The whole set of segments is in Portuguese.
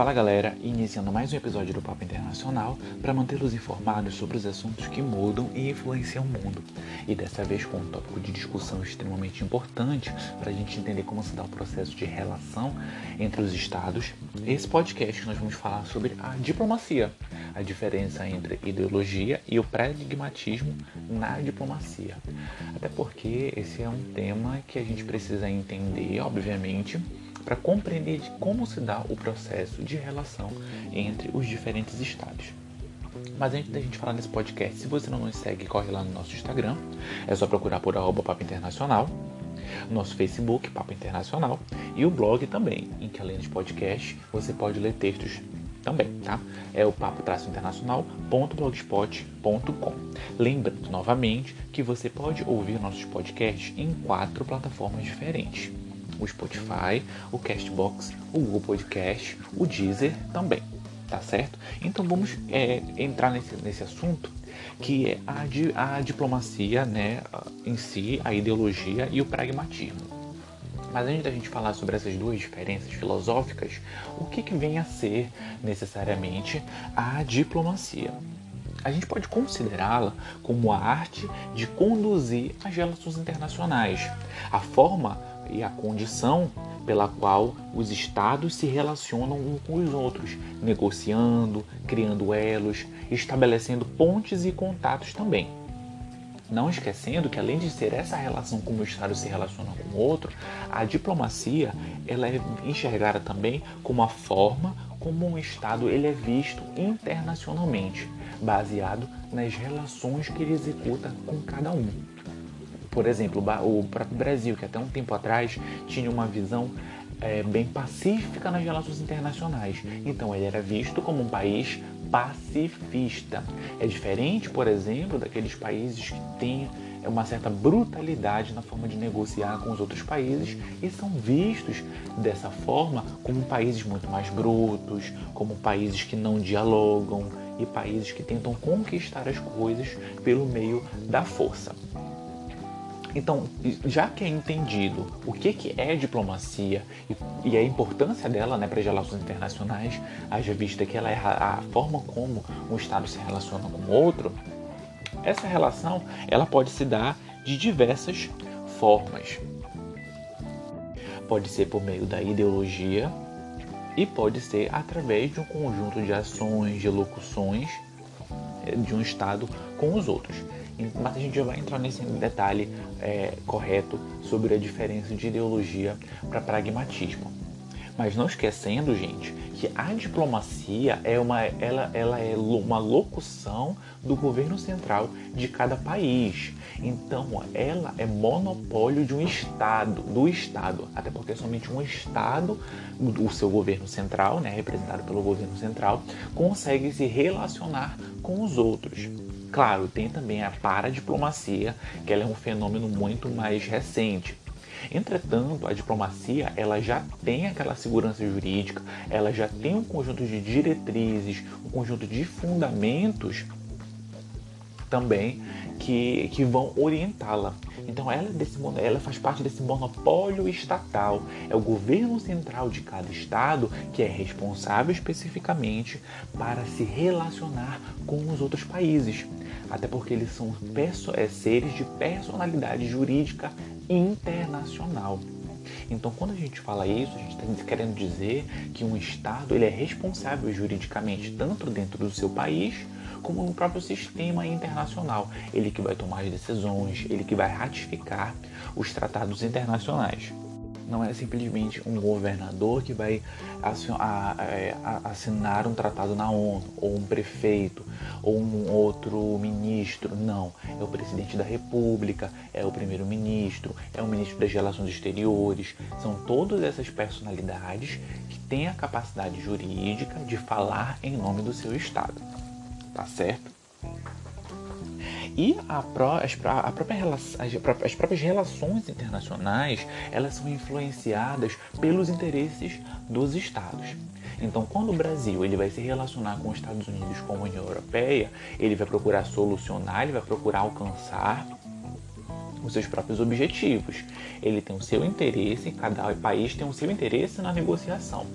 Fala galera, iniciando mais um episódio do Papo Internacional para mantê-los informados sobre os assuntos que mudam e influenciam o mundo. E dessa vez com um tópico de discussão extremamente importante para a gente entender como se dá o processo de relação entre os estados. Esse podcast nós vamos falar sobre a diplomacia, a diferença entre ideologia e o pragmatismo na diplomacia. Até porque esse é um tema que a gente precisa entender, obviamente para compreender de como se dá o processo de relação entre os diferentes estados. Mas antes da gente falar nesse podcast, se você não nos segue, corre lá no nosso Instagram. É só procurar por arroba Papo Internacional. Nosso Facebook, Papo Internacional. E o blog também, em que além dos podcasts, você pode ler textos também, tá? É o papo-internacional.blogspot.com. Lembrando novamente que você pode ouvir nossos podcasts em quatro plataformas diferentes o Spotify, o Castbox, o Google Podcast, o Deezer também, tá certo? Então vamos é, entrar nesse, nesse assunto que é a, di, a diplomacia né, em si, a ideologia e o pragmatismo. Mas antes da gente falar sobre essas duas diferenças filosóficas, o que, que vem a ser necessariamente a diplomacia? A gente pode considerá-la como a arte de conduzir as relações internacionais, a forma e a condição pela qual os estados se relacionam uns com os outros, negociando, criando elos, estabelecendo pontes e contatos também. Não esquecendo que além de ser essa relação como o Estado se relaciona com o outro, a diplomacia ela é enxergada também como a forma como um Estado ele é visto internacionalmente, baseado nas relações que ele executa com cada um. Por exemplo, o próprio Brasil, que até um tempo atrás tinha uma visão é, bem pacífica nas relações internacionais. Então ele era visto como um país pacifista. É diferente, por exemplo, daqueles países que têm uma certa brutalidade na forma de negociar com os outros países e são vistos dessa forma como países muito mais brutos, como países que não dialogam e países que tentam conquistar as coisas pelo meio da força. Então, já que é entendido o que, que é diplomacia e, a importância dela né, para as relações internacionais, haja vista que ela é a, forma como um Estado se relaciona com outro, essa relação ela pode se dar de diversas formas. Pode ser por meio da ideologia e pode ser através de um conjunto de ações, de locuções eh, de um Estado com os outros mas a gente já vai entrar nesse detalhe é, correto sobre a diferença de ideologia para pragmatismo. Mas não esquecendo, gente, que a diplomacia é uma, ela, ela é uma locução do governo central de cada país. Então, ela é monopólio de um Estado, do Estado, até porque somente um Estado, o seu governo central, né, representado pelo governo central, consegue se relacionar com os outros. Claro, tem também a paradiplomacia, que ela é um fenômeno muito mais recente. Entretanto, a diplomacia ela já tem aquela segurança jurídica, ela já tem um conjunto de diretrizes, um conjunto de fundamentos também que, que vão orientá-la. Então ela, é desse, ela faz parte desse monopólio estatal. É o governo central de cada estado que é responsável especificamente para se relacionar com os outros países. Até porque eles são é, seres de personalidade jurídica internacional. Então, quando a gente fala isso, a gente está querendo dizer que um Estado ele é responsável juridicamente tanto dentro do seu país como no próprio sistema internacional. Ele que vai tomar as decisões, ele que vai ratificar os tratados internacionais. Não é simplesmente um governador que vai assinar um tratado na ONU, ou um prefeito, ou um outro ministro. Não. É o presidente da República, é o primeiro-ministro, é o ministro das Relações Exteriores. São todas essas personalidades que têm a capacidade jurídica de falar em nome do seu Estado tá certo? E a pró, a própria, as, as próprias relações internacionais elas são influenciadas pelos interesses dos estados. Então, quando o Brasil ele vai se relacionar com os Estados Unidos, com a União Europeia, ele vai procurar solucionar, ele vai procurar alcançar os seus próprios objetivos. Ele tem o seu interesse, cada país tem o seu interesse na negociação.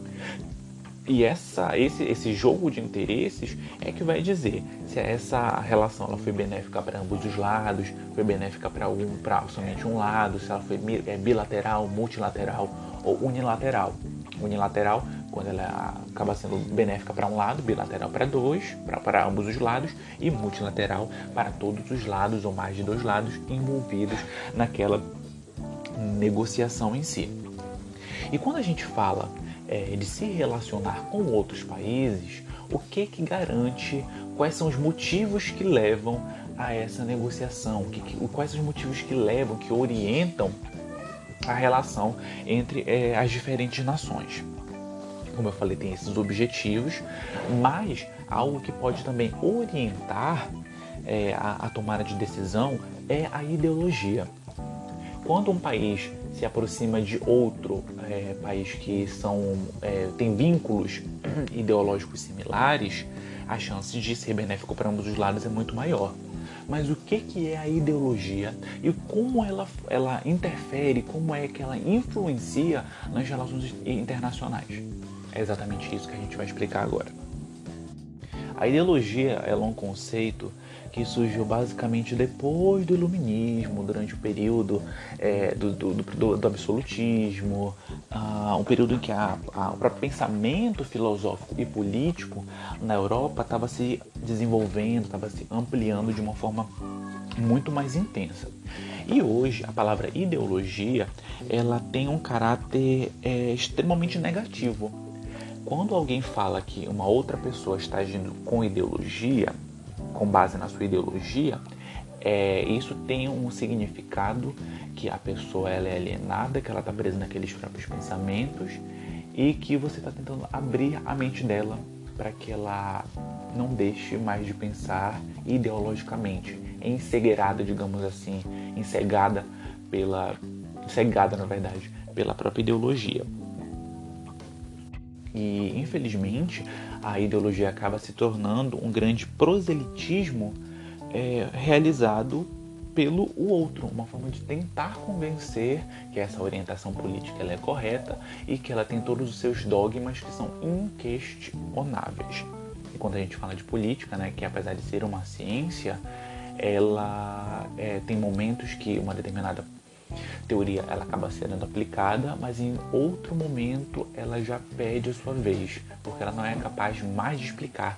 E essa, esse, esse jogo de interesses é que vai dizer se essa relação ela foi benéfica para ambos os lados, foi benéfica para um, para somente um lado, se ela foi é, bilateral, multilateral ou unilateral. Unilateral, quando ela acaba sendo benéfica para um lado, bilateral para dois, para ambos os lados, e multilateral para todos os lados ou mais de dois lados envolvidos naquela negociação em si. E quando a gente fala é, de se relacionar com outros países, o que que garante, quais são os motivos que levam a essa negociação, que, que, quais são os motivos que levam, que orientam a relação entre é, as diferentes nações. Como eu falei, tem esses objetivos, mas algo que pode também orientar é, a, a tomada de decisão é a ideologia. Quando um país se aproxima de outro é, país que são, é, tem vínculos ideológicos similares, a chance de ser benéfico para ambos os lados é muito maior. Mas o que, que é a ideologia e como ela, ela interfere, como é que ela influencia nas relações internacionais? É exatamente isso que a gente vai explicar agora. A ideologia é um conceito que surgiu basicamente depois do iluminismo, durante o período é, do, do, do, do, absolutismo, uh, um período em que a, a, o próprio pensamento filosófico e político na Europa estava se desenvolvendo, estava se ampliando de uma forma muito mais intensa. E hoje a palavra ideologia ela tem um caráter é, extremamente negativo. Quando alguém fala que uma outra pessoa está agindo com ideologia, com base na sua ideologia, é, isso tem um significado que a pessoa ela é alienada, que ela está presa naqueles próprios pensamentos e que você está tentando abrir a mente dela para que ela não deixe mais de pensar ideologicamente, encegueirada, digamos assim, encegada pela cegada, na verdade, pela própria ideologia. E infelizmente a ideologia acaba se tornando um grande proselitismo é, realizado pelo o outro, uma forma de tentar convencer que essa orientação política é correta e que ela tem todos os seus dogmas que são inquestionáveis. E quando a gente fala de política, né, que apesar de ser uma ciência, ela é, tem momentos que uma determinada teoria ela acaba sendo aplicada, mas em outro momento ela já perde a sua vez, porque ela não é capaz mais de explicar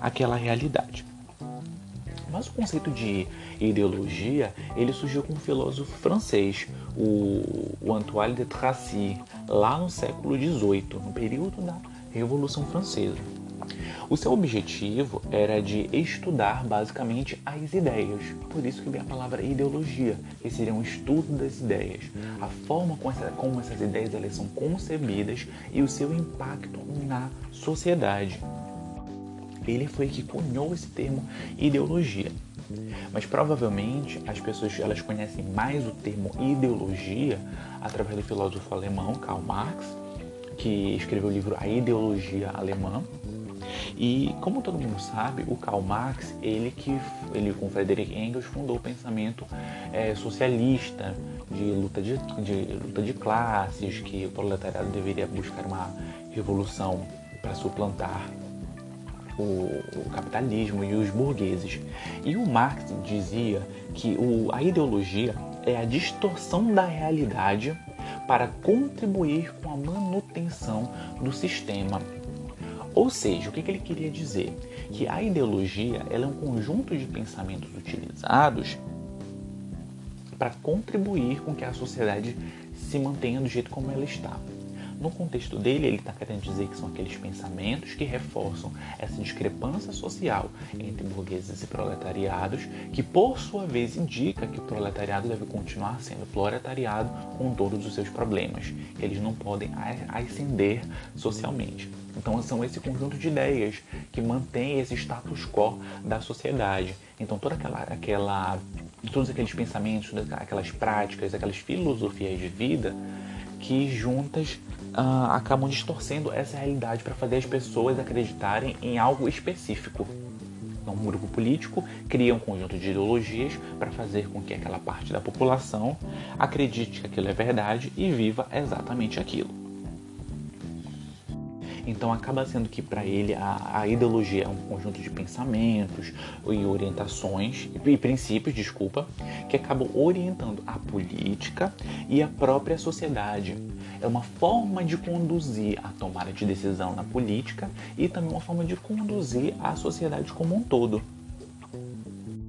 aquela realidade. Mas o conceito de ideologia, ele surgiu com um filósofo francês, o, Antoine de Tracy, lá no século XVIII, no período da Revolução Francesa. O seu objetivo era de estudar basicamente as ideias, por isso que vem a palavra ideologia, que seria um estudo das ideias, a forma como, essa, como essas ideias elas são concebidas e o seu impacto na sociedade. Ele foi que cunhou esse termo ideologia. Mas provavelmente as pessoas elas conhecem mais o termo ideologia através do filósofo alemão Karl Marx, que escreveu o livro A Ideologia Alemã, e como todo mundo sabe, o Karl Marx, ele que ele com Frederick Engels fundou o pensamento é, socialista de luta de, de, luta de classes, que o proletariado deveria buscar uma revolução para suplantar o, o, capitalismo e os burgueses. E o Marx dizia que o, a ideologia é a distorção da realidade para contribuir com a manutenção do sistema ou seja, o que, que ele queria dizer? Que a ideologia é um conjunto de pensamentos utilizados para contribuir com que a sociedade se mantenha do jeito como ela está. No contexto dele, ele está querendo dizer que são aqueles pensamentos que reforçam essa discrepância social entre burgueses e proletariados, que por sua vez indica que o proletariado deve continuar sendo proletariado com todos os seus problemas. Eles não podem ascender socialmente. Então são esse conjunto de ideias que mantém esse status quo da sociedade. Então toda aquela, aquela todos aqueles pensamentos, aquelas práticas, aquelas filosofias de vida que juntas uh, acabam distorcendo essa realidade para fazer as pessoas acreditarem em algo específico. Então, um grupo político cria um conjunto de ideologias para fazer com que aquela parte da população acredite que aquilo é verdade e viva exatamente aquilo. Então acaba sendo que para ele a, a, ideologia é um conjunto de pensamentos e orientações e princípios, desculpa, que acabam orientando a política e a própria sociedade. É uma forma de conduzir a tomada de decisão na política e também uma forma de conduzir a sociedade como um todo.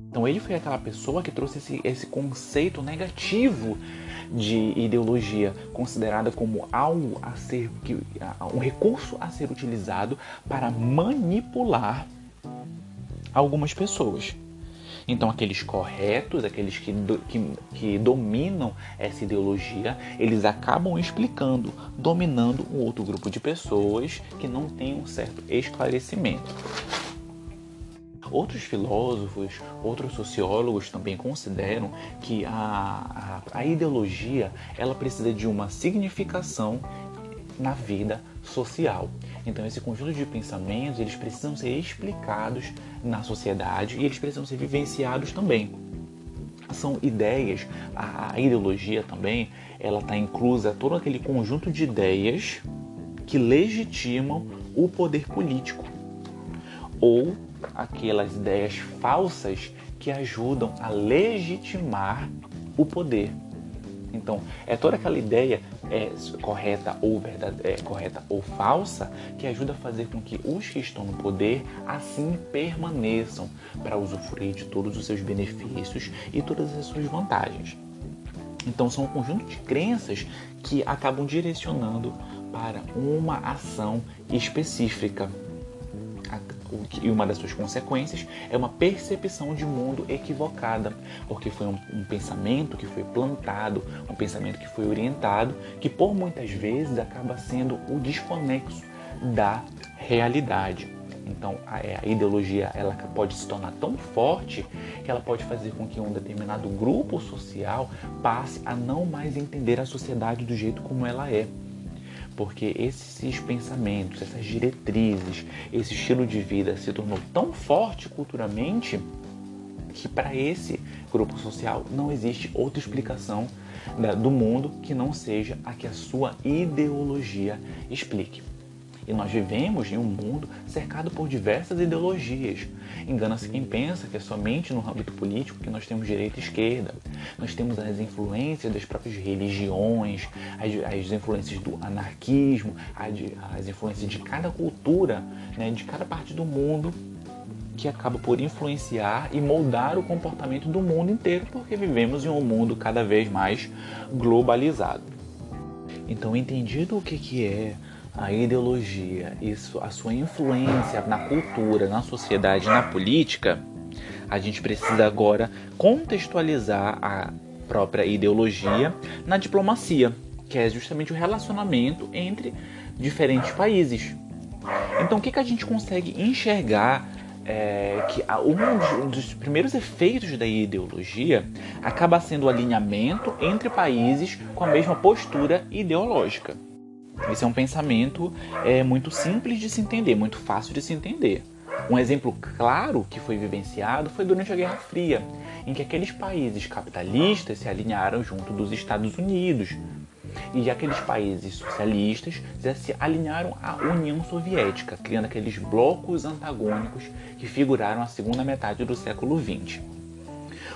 Então ele foi aquela pessoa que trouxe esse, esse conceito negativo de ideologia, considerada como algo a ser, um recurso a ser utilizado para manipular algumas pessoas. Então, aqueles corretos, aqueles que, do, que, que, dominam essa ideologia, eles acabam explicando, dominando um outro grupo de pessoas que não tem um certo esclarecimento. Outros filósofos, outros sociólogos também consideram que a, a, a ideologia ela precisa de uma significação na vida social. Então esse conjunto de pensamentos eles precisam ser explicados na sociedade e eles precisam ser vivenciados também. São ideias, a, ideologia também, ela está inclusa todo aquele conjunto de ideias que legitimam o poder político ou aquelas ideias falsas que ajudam a legitimar o poder. Então, é toda aquela ideia é, correta ou verdade, é, correta ou falsa que ajuda a fazer com que os que estão no poder assim permaneçam para usufruir de todos os seus benefícios e todas as suas vantagens. Então, são um conjunto de crenças que acabam direcionando para uma ação específica e uma das suas consequências é uma percepção de mundo equivocada, porque foi um, um, pensamento que foi plantado, um pensamento que foi orientado, que por muitas vezes acaba sendo o desconexo da realidade. Então a, é, a, ideologia ela pode se tornar tão forte que ela pode fazer com que um determinado grupo social passe a não mais entender a sociedade do jeito como ela é porque esses pensamentos, essas diretrizes, esse estilo de vida se tornou tão forte culturalmente que para esse grupo social não existe outra explicação do mundo que não seja a que a sua ideologia explique. E nós vivemos em um mundo cercado por diversas ideologias. Engana-se quem pensa que é somente no âmbito político que nós temos direita e esquerda. Nós temos as influências das próprias religiões, as, as influências do anarquismo, as, as, influências de cada cultura, né, de cada parte do mundo que acaba por influenciar e moldar o comportamento do mundo inteiro, porque vivemos em um mundo cada vez mais globalizado. Então, entendido o que, que é a ideologia, isso, a sua influência na cultura, na sociedade, na política, a gente precisa agora contextualizar a própria ideologia na diplomacia, que é justamente o relacionamento entre diferentes países. Então, o que, que a gente consegue enxergar é, que um dos primeiros efeitos da ideologia acaba sendo o alinhamento entre países com a mesma postura ideológica. Esse é um pensamento é, muito simples de se entender, muito fácil de se entender. Um exemplo claro que foi vivenciado foi durante a Guerra Fria, em que aqueles países capitalistas se alinharam junto dos Estados Unidos e aqueles países socialistas se alinharam à União Soviética, criando aqueles blocos antagônicos que figuraram a segunda metade do século XX.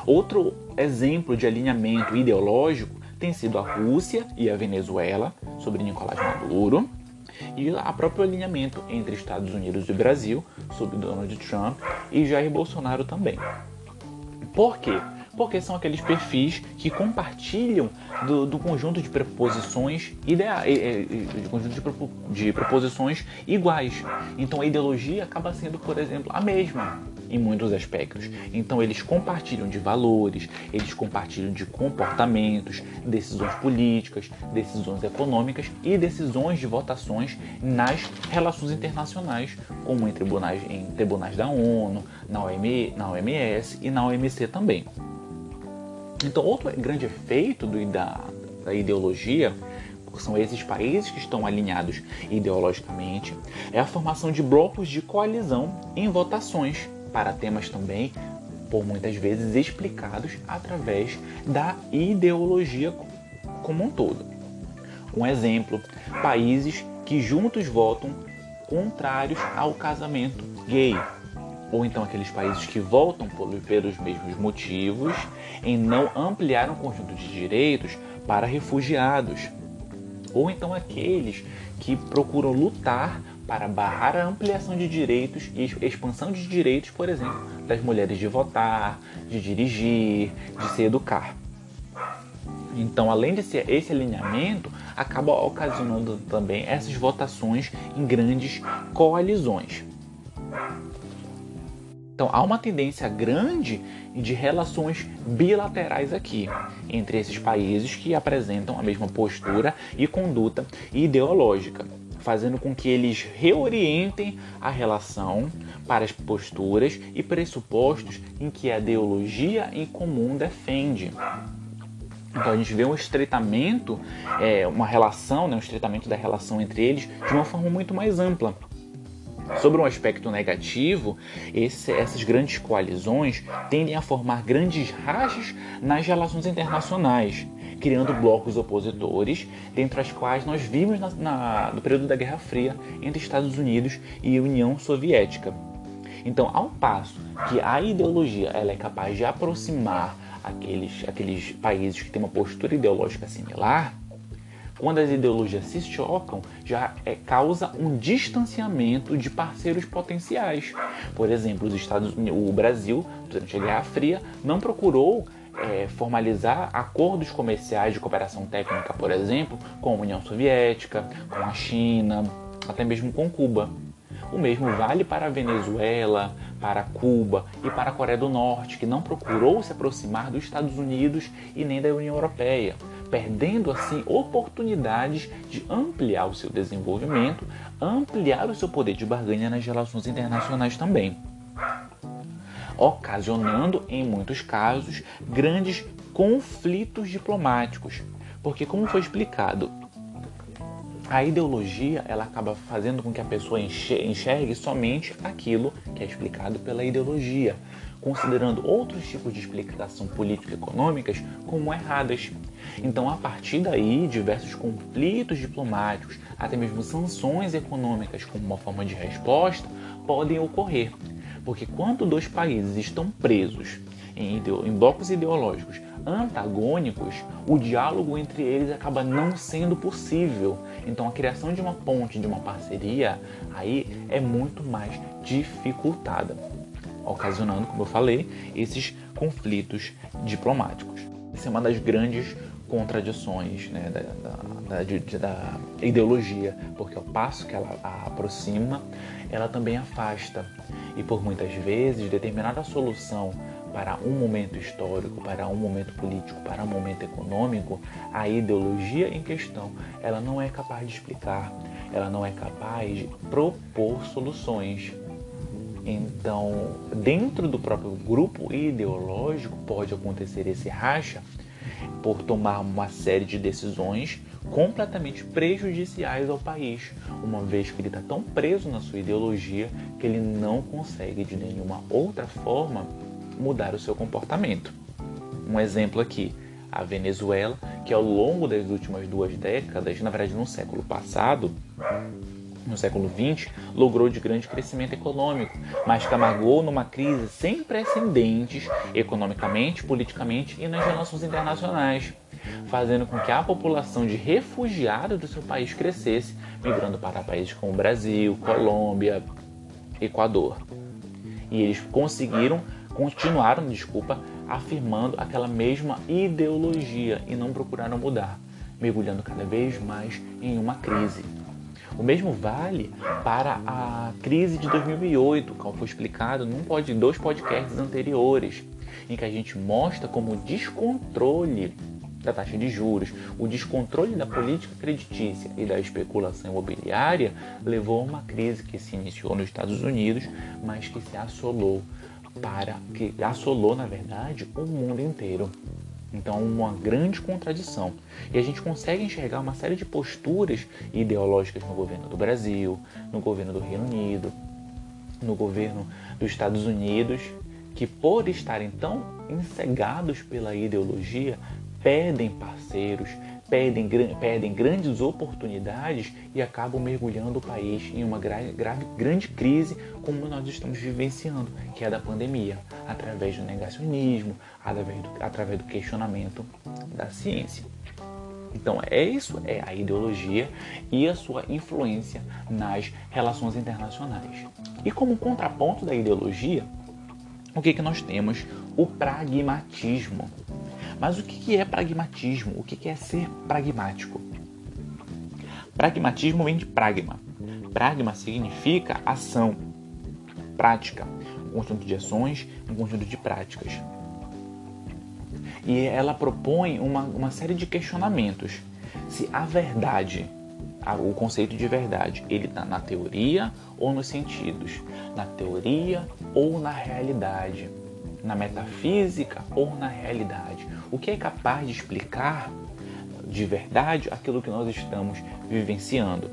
Outro exemplo de alinhamento ideológico tem sido a Rússia e a Venezuela, sobre Nicolás Maduro, e a próprio alinhamento entre Estados Unidos e Brasil, sob Donald Trump e Jair Bolsonaro também. Por quê? Porque são aqueles perfis que compartilham do, do conjunto de preposições ideais, de conjunto de, de preposições iguais. Então a ideologia acaba sendo, por exemplo, a mesma em muitos aspectos. Então eles compartilham de valores, eles compartilham de comportamentos, decisões políticas, decisões econômicas e decisões de votações nas relações internacionais, como em tribunais, em tribunais da ONU, na, na OMS e na OMC também. Então outro grande efeito do, da, da ideologia são esses países que estão alinhados ideologicamente, é a formação de blocos de coalizão em votações para temas também, por muitas vezes explicados através da ideologia como um todo. Um exemplo: países que juntos votam contrários ao casamento gay. Ou então aqueles países que voltam pelos mesmos motivos em não ampliar um conjunto de direitos para refugiados. Ou então aqueles que procuram lutar para barrar a ampliação de direitos e expansão de direitos, por exemplo, das mulheres de votar, de dirigir, de se educar. Então, além de ser esse alinhamento, acaba ocasionando também essas votações em grandes coalizões. Então, há uma tendência grande de relações bilaterais aqui entre esses países que apresentam a mesma postura e conduta ideológica, fazendo com que eles reorientem a relação para as posturas e pressupostos em que a ideologia em comum defende. Então a gente vê um estreitamento, é, uma relação, né, um estreitamento da relação entre eles de uma forma muito mais ampla. Sobre um aspecto negativo, esse, essas grandes coalizões tendem a formar grandes rachas nas relações internacionais, criando blocos opositores, dentre as quais nós vimos na, na, no período da Guerra Fria entre Estados Unidos e União Soviética. Então, ao passo que a ideologia ela é capaz de aproximar aqueles, aqueles países que têm uma postura ideológica similar, quando as ideologias se chocam, já é, causa um distanciamento de parceiros potenciais. Por exemplo, os Estados Unidos, o Brasil, durante a Guerra Fria, não procurou é, formalizar acordos comerciais de cooperação técnica, por exemplo, com a União Soviética, com a China, até mesmo com Cuba. O mesmo vale para a Venezuela, para Cuba e para a Coreia do Norte, que não procurou se aproximar dos Estados Unidos e nem da União Europeia, perdendo assim oportunidades de ampliar o seu desenvolvimento, ampliar o seu poder de barganha nas relações internacionais também, ocasionando em muitos casos grandes conflitos diplomáticos, porque como foi explicado a ideologia ela acaba fazendo com que a pessoa enxergue somente aquilo que é explicado pela ideologia, considerando outros tipos de explicação político-econômicas como erradas. Então, a partir daí, diversos conflitos diplomáticos, até mesmo sanções econômicas como uma forma de resposta, podem ocorrer. Porque quando dois países estão presos em, em blocos ideológicos antagônicos, o diálogo entre eles acaba não sendo possível. Então a criação de uma ponte, de uma parceria, aí é muito mais dificultada, ocasionando, como eu falei, esses conflitos diplomáticos. Essa é uma das grandes contradições né, da, da, da, da, ideologia, porque ao passo que ela aproxima, ela também afasta. E por muitas vezes, determinada solução para um momento histórico, para um momento político, para um momento econômico, a ideologia em questão, ela não é capaz de explicar, ela não é capaz de propor soluções. Então, dentro do próprio grupo ideológico pode acontecer esse racha por tomar uma série de decisões completamente prejudiciais ao país, uma vez que ele está tão preso na sua ideologia que ele não consegue de nenhuma outra forma mudar o seu comportamento. Um exemplo aqui, a Venezuela, que ao longo das últimas duas décadas, na verdade no século passado, no século XX, logrou de grande crescimento econômico, mas camargou numa crise sem precedentes economicamente, politicamente e nas relações internacionais, fazendo com que a população de refugiados do seu país crescesse, migrando para países como Brasil, Colômbia, Equador. E eles conseguiram continuaram, desculpa, afirmando aquela mesma ideologia e não procuraram mudar, mergulhando cada vez mais em uma crise. O mesmo vale para a crise de 2008, como foi explicado num pod, dois podcasts anteriores, em que a gente mostra como o descontrole da taxa de juros, o descontrole da política creditícia e da especulação imobiliária levou a uma crise que se iniciou nos Estados Unidos, mas que se assolou para que assolou, na verdade, o mundo inteiro. Então, uma grande contradição. E a gente consegue enxergar uma série de posturas ideológicas no governo do Brasil, no governo do Reino Unido, no governo dos Estados Unidos, que por estarem tão encegados pela ideologia, perdem parceiros, perdem, perdem grandes oportunidades e acabam mergulhando o país em uma grave, grande crise como nós estamos vivenciando, que é a da pandemia, através do negacionismo, através do, através do questionamento da ciência. Então, é isso é a ideologia e a sua influência nas relações internacionais. E como contraponto da ideologia, o que, que nós temos? O pragmatismo. Mas o que é pragmatismo? O que é ser pragmático? Pragmatismo vem de pragma. Pragma significa ação, prática, um conjunto de ações, um conjunto de práticas. E ela propõe uma, uma série de questionamentos. Se a verdade, o conceito de verdade, ele está na teoria ou nos sentidos? Na teoria ou na realidade? Na metafísica ou na realidade? o que é capaz de explicar de verdade aquilo que nós estamos vivenciando.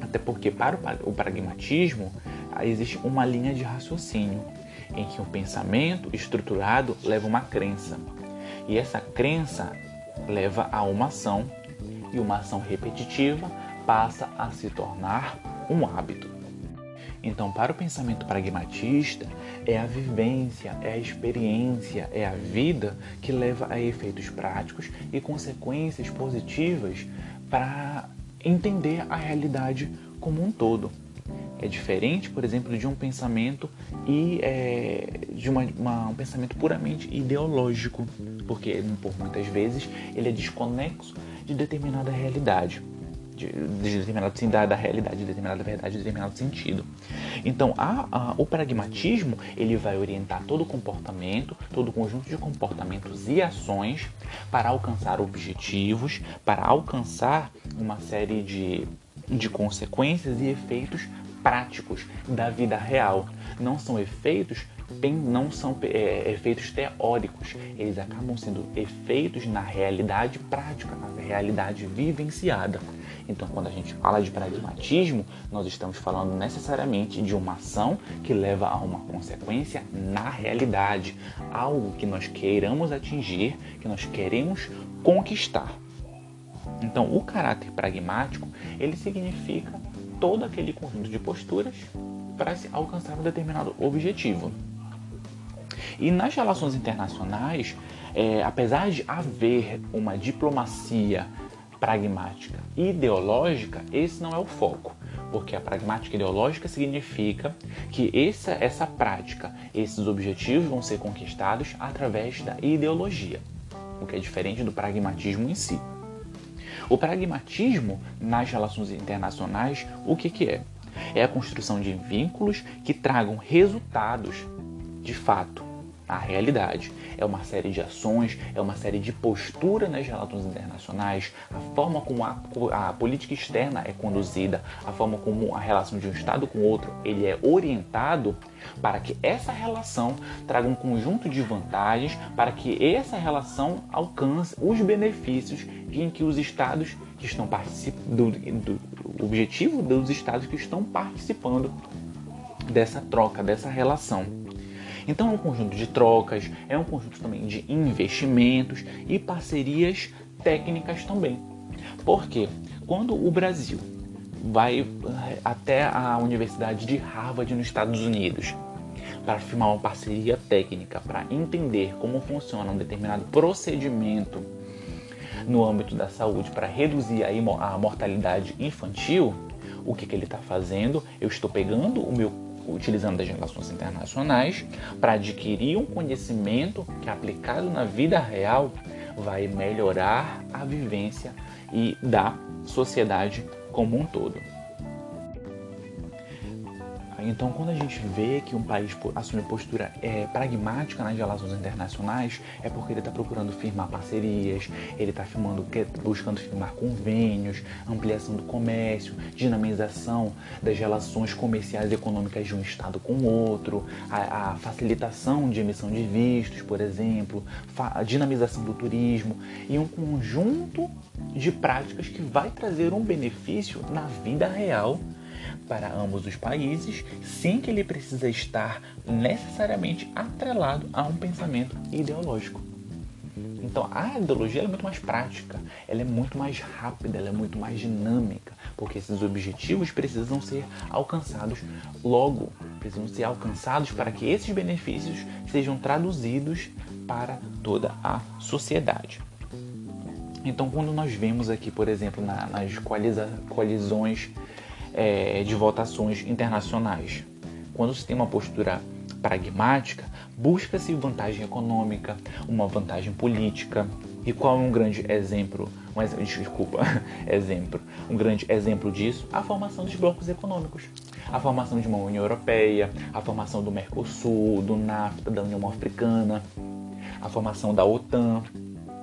Até porque, para o pragmatismo, existe uma linha de raciocínio em que um pensamento estruturado leva uma crença. E essa crença leva a uma ação, e uma ação repetitiva passa a se tornar um hábito. Então, para o pensamento pragmatista, é a vivência, é a experiência, é a vida que leva a efeitos práticos e consequências positivas para entender a realidade como um todo. É diferente, por exemplo, de um pensamento e é, de uma, uma, um pensamento puramente ideológico, porque por muitas vezes ele é desconexo de determinada realidade de, de determinado da, da, realidade, de determinada verdade, de determinado sentido. Então, a, a, o pragmatismo ele vai orientar todo comportamento, todo conjunto de comportamentos e ações para alcançar objetivos, para alcançar uma série de, de consequências e efeitos práticos da vida real. Não são efeitos não são é, efeitos teóricos, eles acabam sendo efeitos na realidade prática, na realidade vivenciada. Então, quando a gente fala de pragmatismo, nós estamos falando necessariamente de uma ação que leva a uma consequência na realidade, algo que nós queiramos atingir, que nós queremos conquistar. Então, o caráter pragmático, ele significa todo aquele conjunto de posturas para se alcançar um determinado objetivo. E nas relações internacionais, é, apesar de haver uma diplomacia pragmática ideológica, esse não é o foco. Porque a pragmática ideológica significa que essa, essa prática, esses objetivos vão ser conquistados através da ideologia, o que é diferente do pragmatismo em si. O pragmatismo nas relações internacionais, o que, que é? É a construção de vínculos que tragam resultados de fato a realidade. É uma série de ações, é uma série de postura nas relações internacionais, a forma como a, a, política externa é conduzida, a forma como a relação de um Estado com outro ele é orientado para que essa relação traga um conjunto de vantagens, para que essa relação alcance os benefícios em que os Estados que estão participando, do, do objetivo dos Estados que estão participando dessa troca, dessa relação. Então é um conjunto de trocas, é um conjunto também de investimentos e parcerias técnicas também. Porque quando o Brasil vai eh, até a Universidade de Harvard nos Estados Unidos para firmar uma parceria técnica para entender como funciona um determinado procedimento no âmbito da saúde para reduzir a mortalidade infantil, o que, que ele está fazendo? Eu estou pegando o meu utilizando as relações internacionais para adquirir um conhecimento que aplicado na vida real vai melhorar a vivência e da sociedade como um todo. Então, quando a gente vê que um país assume postura é, pragmática nas relações internacionais, é porque ele está procurando firmar parcerias, ele está buscando firmar convênios, ampliação do comércio, dinamização das relações comerciais e econômicas de um Estado com o outro, a, a facilitação de emissão de vistos, por exemplo, a dinamização do turismo e um conjunto de práticas que vai trazer um benefício na vida real para ambos os países, sem que ele precisa estar necessariamente atrelado a um pensamento ideológico. Então a ideologia é muito mais prática, ela é muito mais rápida, ela é muito mais dinâmica, porque esses objetivos precisam ser alcançados logo, precisam ser alcançados para que esses benefícios sejam traduzidos para toda a sociedade. Então, quando nós vemos aqui, por exemplo, na, nas coalizões é, de votações internacionais, quando se tem uma postura pragmática, busca-se vantagem econômica, uma vantagem política. E qual é um grande exemplo? Um exemplo, desculpa, exemplo. Um grande exemplo disso, a formação dos blocos econômicos. A formação de uma União Europeia, a formação do Mercosul, do NAFTA, da União Africana, a formação da OTAN,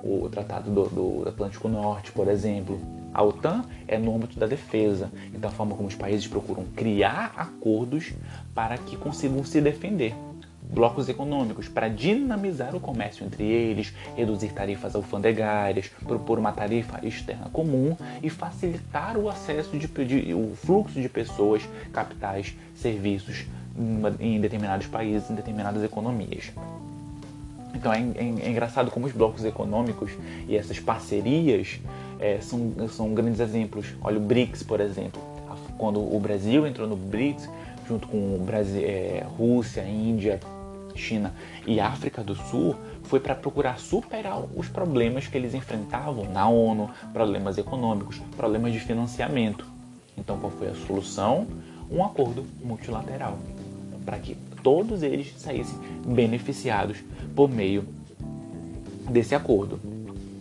o Tratado do, do Atlântico Norte, por exemplo. A OTAN é no âmbito da defesa, então a forma como os países procuram criar acordos para que consigam se defender. Blocos econômicos para dinamizar o comércio entre eles, reduzir tarifas alfandegárias, propor uma tarifa externa comum e facilitar o acesso de, de o fluxo de pessoas, capitais, serviços em determinados países, em determinadas economias. Então é, é, é, engraçado como os blocos econômicos e essas parcerias é, são, são grandes exemplos. Olha o BRICS, por exemplo. Quando o Brasil entrou no BRICS, junto com o Brasil, é, Rússia, Índia, China e África do Sul, foi para procurar superar os problemas que eles enfrentavam na ONU, problemas econômicos, problemas de financiamento. Então, qual foi a solução? Um acordo multilateral para que todos eles saíssem beneficiados por meio desse acordo.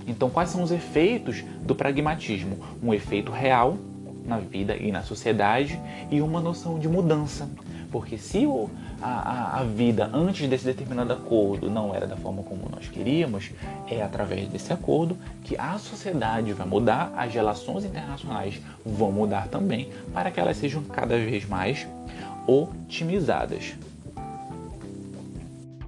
Então, quais são os efeitos do pragmatismo? Um efeito real na vida e na sociedade e uma noção de mudança. Porque se o, a, a, vida antes desse determinado acordo não era da forma como nós queríamos, é através desse acordo que a sociedade vai mudar, as relações internacionais vão mudar também, para que elas sejam cada vez mais otimizadas.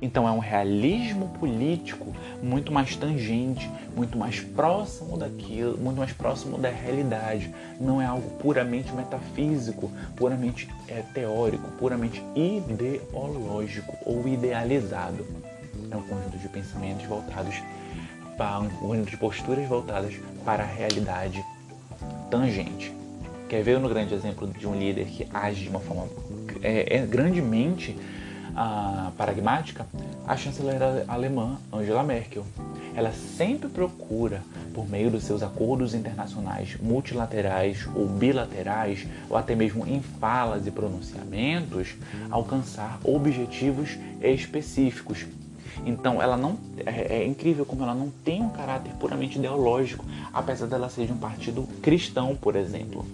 Então é um realismo político muito mais tangente, muito mais próximo daquilo, muito mais próximo da realidade. Não é algo puramente metafísico, puramente é, teórico, puramente ideológico ou idealizado. É um conjunto de pensamentos voltados para um conjunto de posturas voltadas para a realidade tangente. Quer ver no grande exemplo de um líder que age de uma forma é, é grandemente a pragmática, a chanceler alemã Angela Merkel. Ela sempre procura, por meio dos seus acordos internacionais multilaterais ou bilaterais, ou até mesmo em falas e pronunciamentos, alcançar objetivos específicos. Então, ela não é, é incrível como ela não tem um caráter puramente ideológico, apesar dela ser de um partido cristão, por exemplo.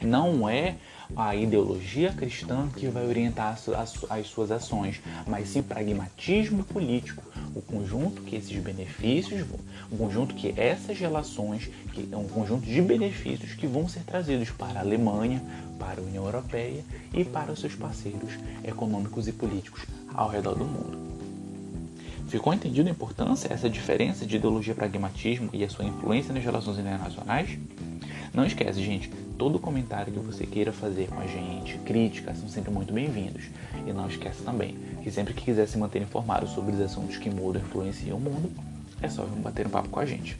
Não é a ideologia cristã que vai orientar as, as, as suas ações, mas sim pragmatismo político, o conjunto que esses benefícios, o conjunto que essas relações, que é um conjunto de benefícios que vão ser trazidos para a Alemanha, para a União Europeia e para os seus parceiros econômicos e políticos ao redor do mundo. Ficou entendido a importância, essa diferença de ideologia pragmatismo e a sua influência nas relações internacionais? Não esquece, gente, todo comentário que você queira fazer com a gente, críticas, são sempre muito bem-vindos. E não esquece também que sempre que quiser se manter informado sobre os assuntos que mudam e influenciam o mundo, é só vir bater um papo com a gente.